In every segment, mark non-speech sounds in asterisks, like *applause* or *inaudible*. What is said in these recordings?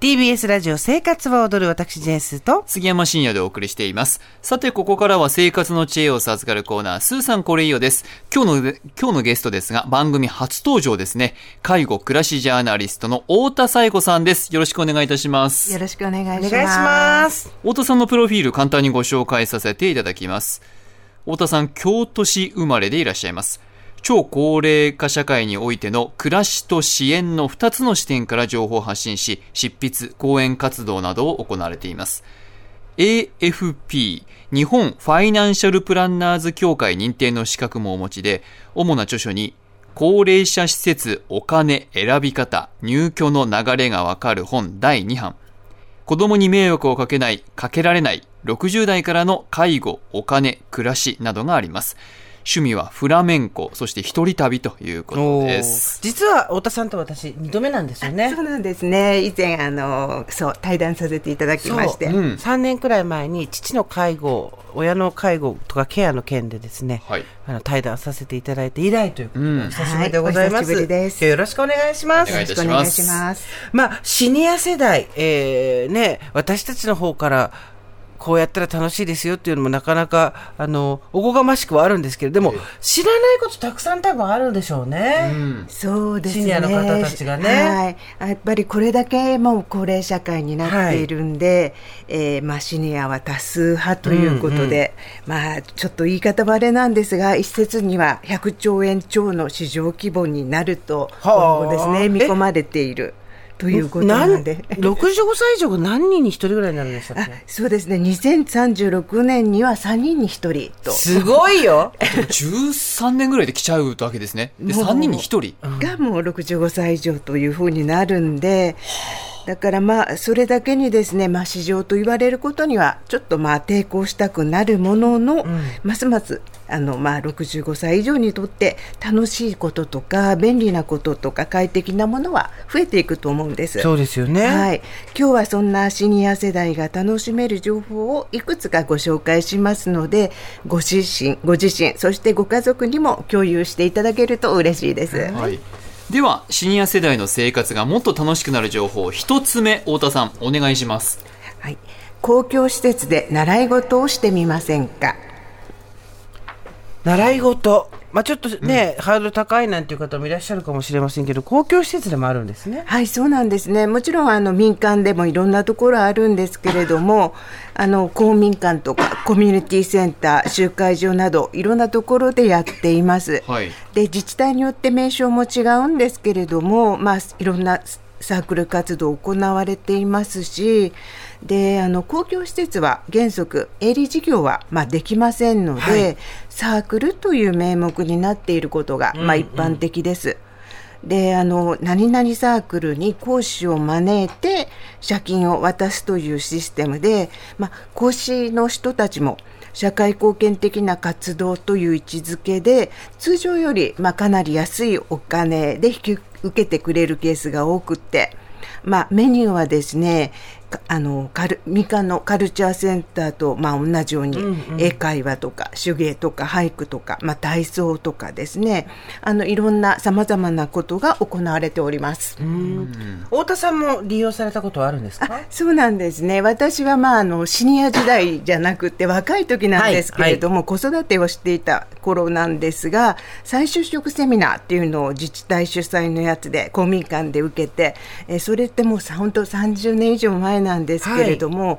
TBS ラジオ生活は踊る私ジェンスと杉山深夜でお送りしています。さて、ここからは生活の知恵を授かるコーナー、スーさんこれいいよです。今日の、今日のゲストですが、番組初登場ですね。介護暮らしジャーナリストの太田彩子さんです。よろしくお願いいたします。よろしくお願いします。お願いします。太田さんのプロフィール簡単にご紹介させていただきます。太田さん、京都市生まれでいらっしゃいます。超高齢化社会においての暮らしと支援の2つの視点から情報を発信し、執筆、講演活動などを行われています。AFP 日本ファイナンシャルプランナーズ協会認定の資格もお持ちで、主な著書に高齢者施設お金選び方入居の流れがわかる本第2版子供に迷惑をかけない、かけられない60代からの介護、お金、暮らしなどがあります。趣味はフラメンコ、そして一人旅ということです。実は太田さんと私二度目なんですよね。そうなんですね。以前あのそう対談させていただきまして、うん、3年くらい前に父の介護、親の介護とかケアの件でですね、はい、あの対談させていただいて以来ということで、うん、久しぶりでございます。はい、ですよろしくお願いします。よろしくお願いします。まあシニア世代、えー、ね私たちの方からこうやったら楽しいですよっていうのもなかなか、あの、おこがましくはあるんですけれども、知らないことたくさん多分あるんでしょうね。うん、そうですね。シニアの方たちがね。はい。やっぱりこれだけもう高齢社会になっているんで、はい、えー、まあシニアは多数派ということで、うんうん、まあちょっと言い方はあれなんですが、一説には100兆円超の市場規模になると、今後ですね、見込まれている。ということなんで。*laughs* 65歳以上が何人に1人ぐらいになるんでしたっけ？そうですね、2036年には3人に1人と。すごいよ !13 年ぐらいで来ちゃうわけですね。で、3人に1人。がもう65歳以上というふうになるんで、だからまあ、それだけにですね、まあ市場と言われることには、ちょっとまあ抵抗したくなるものの、うん、ますますあの、まあ、65歳以上にとって楽しいこととか便利なこととか快適なものは増えていくと思うんです。そうですよね、はい、今日はそんなシニア世代が楽しめる情報をいくつかご紹介しますのでご自身ご自身そしてご家族にも共有していただけると嬉しいです。はいではシニア世代の生活がもっと楽しくなる情報一つ目太田さんお願いします。はい。公共施設で習い事をしてみませんか？習い事、まあ、ちょっとね、うん、ハードル高いなんていう方もいらっしゃるかもしれませんけど、公共施設でもあるんですね。はい、そうなんですね。もちろんあの民間でもいろんなところあるんですけれども、*laughs* あの公民館とかコミュニティセンター、集会所などいろんなところでやっています。はい、で自治体によって名称も違うんですけれども、まあいろんなサークル活動行われていますし、であの公共施設は原則営利事業は、まあ、できませんので、はい、サークルという名目になっていることが、まあ、一般的です。うんうん、であの何々サークルに講師を招いて借金を渡すというシステムで、まあ、講師の人たちも社会貢献的な活動という位置づけで通常よりまあかなり安いお金で引き受けてくれるケースが多くって、まあ、メニューはですねあのカルみかんのカルチャーセンターと、まあ、同じように、英会話とか手芸とか俳句とか、まあ、体操とかですね。あのいろんなさまざまなことが行われております。太田さんも利用されたことはあるんですか？そうなんですね。私は、まあ、あのシニア時代じゃなくて若い時なんですけれども、はいはい、子育てをしていた頃なんですが再就職セミナーっていうのを自治体主催のやつで公民館で受けてえそれってもう本当30年以上前前なんですけれども、はい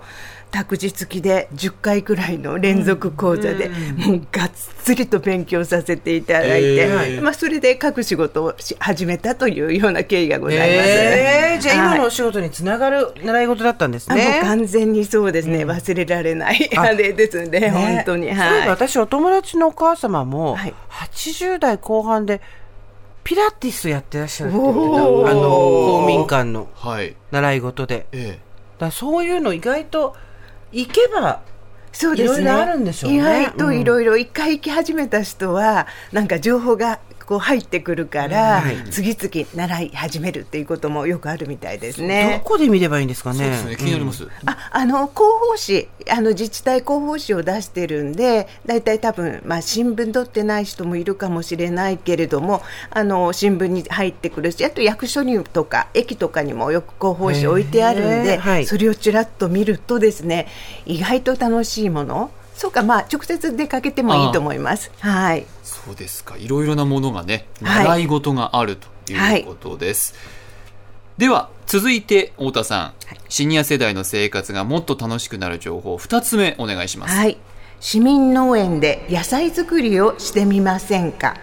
託児付きで10回くらいの連続講座で、もうがっつりと勉強させていただいて、えー、まあ、それで各仕事をし始めたというような経緯がございます、えー、じゃあ今のお仕事につながる習い事だったんですね、もう完全にそうですね、忘れられないあれですんで、ね、本当に、はい、私お友達のお母様も80代後半でピラティスやってらっしゃるって言ってたあの公民館の習い事で、はいええだそういうの意外と行けばそうですね。いろいろあるんでしょうね。意外といろいろ一回行き始めた人は、なんか情報がこう入ってくるから、はい、次々習い始めるっていうこともよくあるみたいですね。どこで見ればいいんですかね？そうですね気になります。うん、ああの広報誌あの自治体広報誌を出してるんでだいたい多分まあ新聞取ってない人もいるかもしれないけれどもあの新聞に入ってくるしあと役所にとか駅とかにもよく広報誌置いてあるんで、はい、それをちらっと見るとですね意外と楽しいものそうか、まあ、直接出かけてもいいと思います。はい。そうですか。いろいろなものがね、習い事があるということです。はい、では、続いて、太田さん、はい、シニア世代の生活がもっと楽しくなる情報、二つ目お願いします。はい。市民農園で野菜作りをしてみませんか？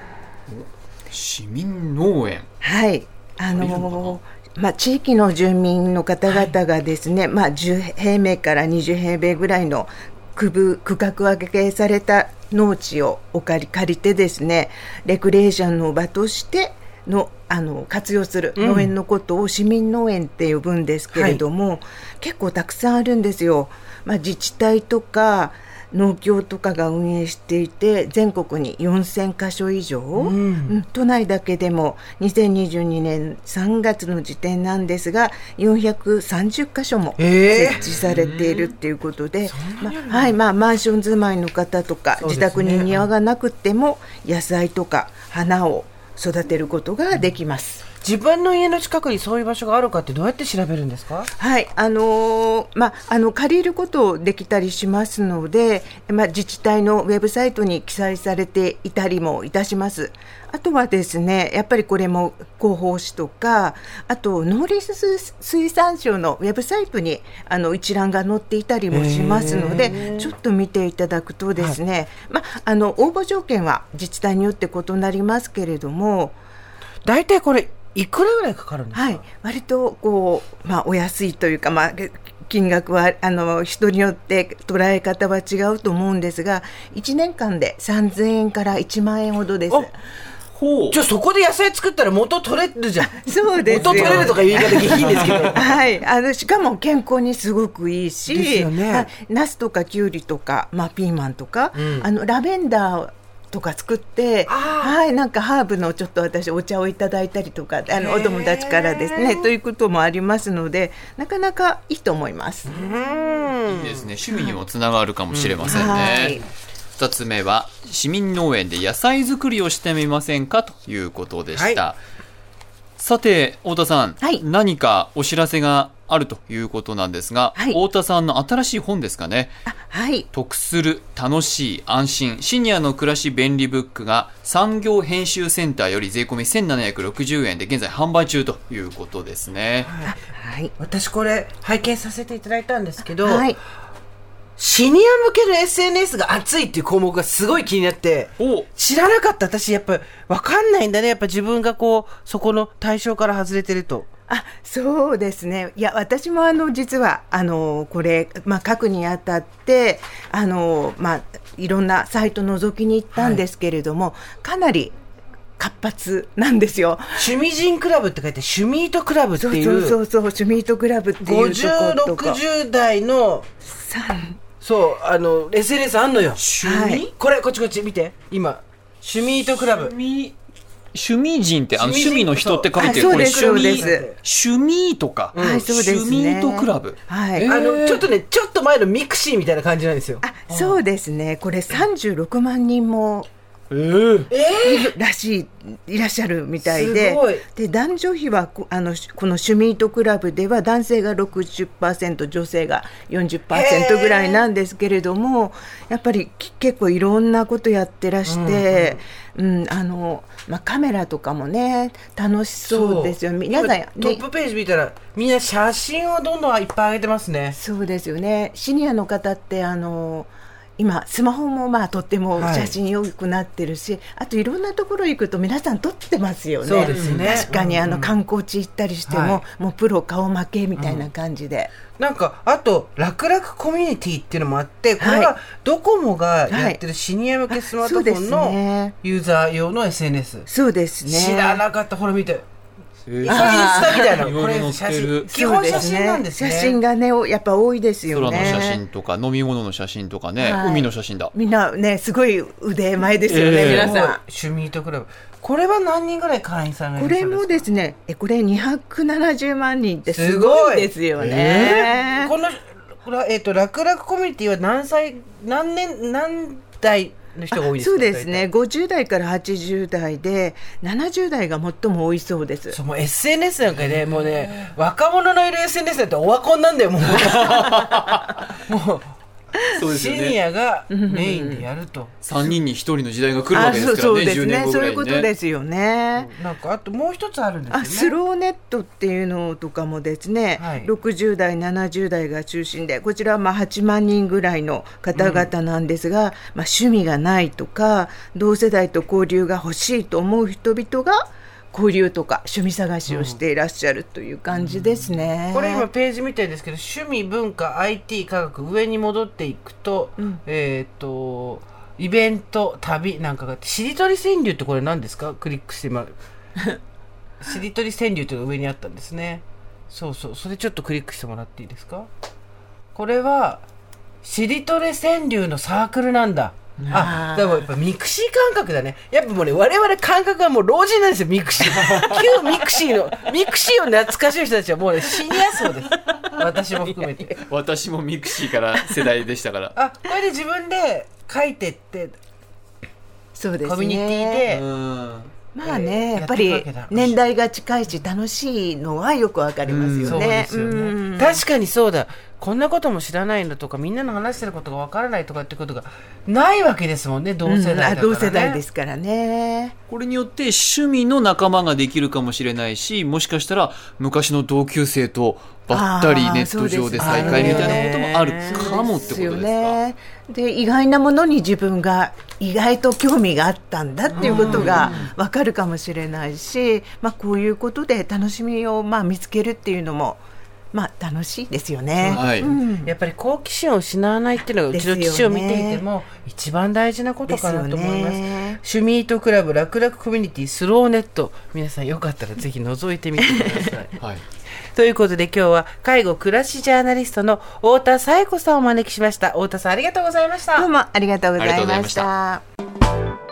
市民農園。はい。あのまあ、地域の住民の方々がですね、はい、まあ、10平米から20平米ぐらいの区画分けされた農地をお借り借りてですねレクレーションの場としてのあの活用する農園のことを市民農園って呼ぶんですけれども、うんはい、結構たくさんあるんですよ。まあ、自治体とか農協とかが運営していて全国に4000箇所以上、うん、都内だけでも2022年3月の時点なんですが430箇所も設置されているっていうことで、えーまはいまあ、マンション住まいの方とか、自宅に庭がなくても野菜とか花を育てることができます。自分の家の近くにそういう場所があるかってどうやって調べるんですか？はいあのー、まあ、あの借りることできたりしますので、まあ、自治体のウェブサイトに記載されていたりもいたします。あとはですねやっぱりこれも広報誌とかあと農林水産省のウェブサイトにあの一覧が載っていたりもしますのでちょっと見ていただくとですね、はい、まあ、あの応募条件は自治体によって異なりますけれども大体これいくらぐらいかかるんですか、はい、割とこう、まあ、お安いというか、まあ、金額はあの人によって捉え方は違うと思うんですが1年間で3000円から1万円ほどです。ほうじゃあそこで野菜作ったら元取れるじゃん。そうです元取れるとか言い方いいんですけど。*laughs* はい。あの、しかも健康にすごくいいし、ですよね。ナスとかキュウリとか、まあピーマンとか、うん、あの、ラベンダーとか作ってはいなんかハーブのちょっと私お茶をいただいたりとかあのお友達からですねということもありますのでなかなかいいと思います。いいですね。趣味にもつながるかもしれませんね、2つ目は市民農園で野菜作りをしてみませんかということでした、はい、さて太田さん、はい、何かお知らせがあるということなんですが、はい、太田さんの新しい本ですかね。はい。得する、楽しい、安心、シニアの暮らし便利ブックが産業編集センターより税込み1760円で現在販売中ということですね。はい。私これ拝見させていただいたんですけど、はい。シニア向けの SNS が熱いっていう項目がすごい気になって、知らなかった。私やっぱわかんないんだね。やっぱ自分がこう、そこの対象から外れてると。あそうですね、いや私もあの実はあのこれ、まあ、書くにあたってあの、まあ、いろんなサイト覗きに行ったんですけれども、はい、かなり活発なんですよ。趣味人クラブって書いて、趣味ートクラブっていう。そうそうそう、趣味ートクラブっていうところとか。50、60代の、そう、あの、SNS あんのよ。趣味、はい、これ、こっちこっち見て。今、趣味人倶楽部。趣味趣味人ってあの趣味の人って書いてこれ趣味。趣味とか、はい、そうです趣味人倶楽部、はい、あのちょっとねちょっと前の mixi みたいな感じなんですよ。あそうですね。これ36万人もえー、らしいいらっしゃるみたいで。で男女比はあのこの趣味人倶楽部では男性が60%女性が40%ぐらいなんですけれどもやっぱり結構いろんなことやってらして、うん、うん、あのまあ、カメラとかもね楽しそうですよ。皆さん、ね、トップページ見たらみんな写真をどんどんいっぱい上げてますね。そうですよね。シニアの方ってあの今スマホもまあとっても写真よくなってるし、はい、あといろんなところ行くと皆さん撮ってますよね。そうですね確かにあの観光地行ったりしても、はい、もうプロ顔負けみたいな感じで。うん、なんかあと楽々コミュニティっていうのもあってこれはドコモがやってるシニア向けスマートフォンのユーザー用の SNS。そうですね。知らなかったほら見て。えー、インスタみたいなこれ写真基本写真なんですね。写真がねやっぱ多いですよね。空の写真とか飲み物の写真とかね、はい、海の写真だ。みんなねすごい腕前ですよね、えー、皆さん。趣味とクラブこれは何人ぐらい会員さんがこれもですねえこれ270万人ってすごいですよね、えー、このこれはえっ、ー、と楽々コミュニティは何歳何年何代の人が多いですそうですね。50代から80代で70代が最も多いそうです。そうもう SNS なんかで、もうね若者のいる SNS なんてオワコンなんだよもう。*laughs* *laughs* もう *laughs* そうですね、シニアがメインでやると。3人に1人の時代が来るわけですからねそうですね。そういうことですよね。なんかあともう一つあるんですよね。スローネットっていうのとかもですね、はい、60代70代が中心でこちらはまあ8万人ぐらいの方々なんですが、うん、まあ、趣味がないとか同世代と交流が欲しいと思う人々が交流とか趣味探しをしていらっしゃるという感じですね、うん、これ今ページ見てるんですけど趣味文化 IT 科学上に戻っていくと、うん、えっ、ー、とイベント旅なんかがしりとり川柳ってこれ何ですか？クリックしてま *laughs* しりとり川柳っていうのが上にあったんですね。そうそう。それちょっとクリックしてもらっていいですか？これはしりとり川柳のサークルなんだあ、でもやっぱ mixi 感覚だね。やっぱもうね、我々感覚はもう老人なんですよ、 mixi。*laughs* 旧 mixi の、 mixi を懐かしい人たちはもうね、シニア層です。私も含めて。私も mixi から世代でしたから。あ、これで自分で書いてって、そうですね。コミュニティで、まあね、やっぱり年代が近いし楽しいのはよくわかりますよね。よね確かにそうだ。こんなことも知らないのとかみんなの話してることがわからないとかってことがないわけですもんね同世代だからね、うん、同世代ですからね。これによって趣味の仲間ができるかもしれないしもしかしたら昔の同級生とばったりネット上で再会みたいなこともあるかもってことですか？ね、で意外なものに自分が意外と興味があったんだっていうことが分かるかもしれないし、まあ、こういうことで楽しみをまあ見つけるっていうのもまあ楽しいですよね、はいうん、やっぱり好奇心を失わないっていうのがうちの父を見ていても一番大事なことかなと思います、ね、趣味ートクラブ楽々コミュニティスローネット皆さんよかったらぜひ覗いてみてください、はいということで今日は介護暮らしジャーナリストの太田紗恵子さんをお招きしました。太田さんありがとうございました。どうもありがとうございました。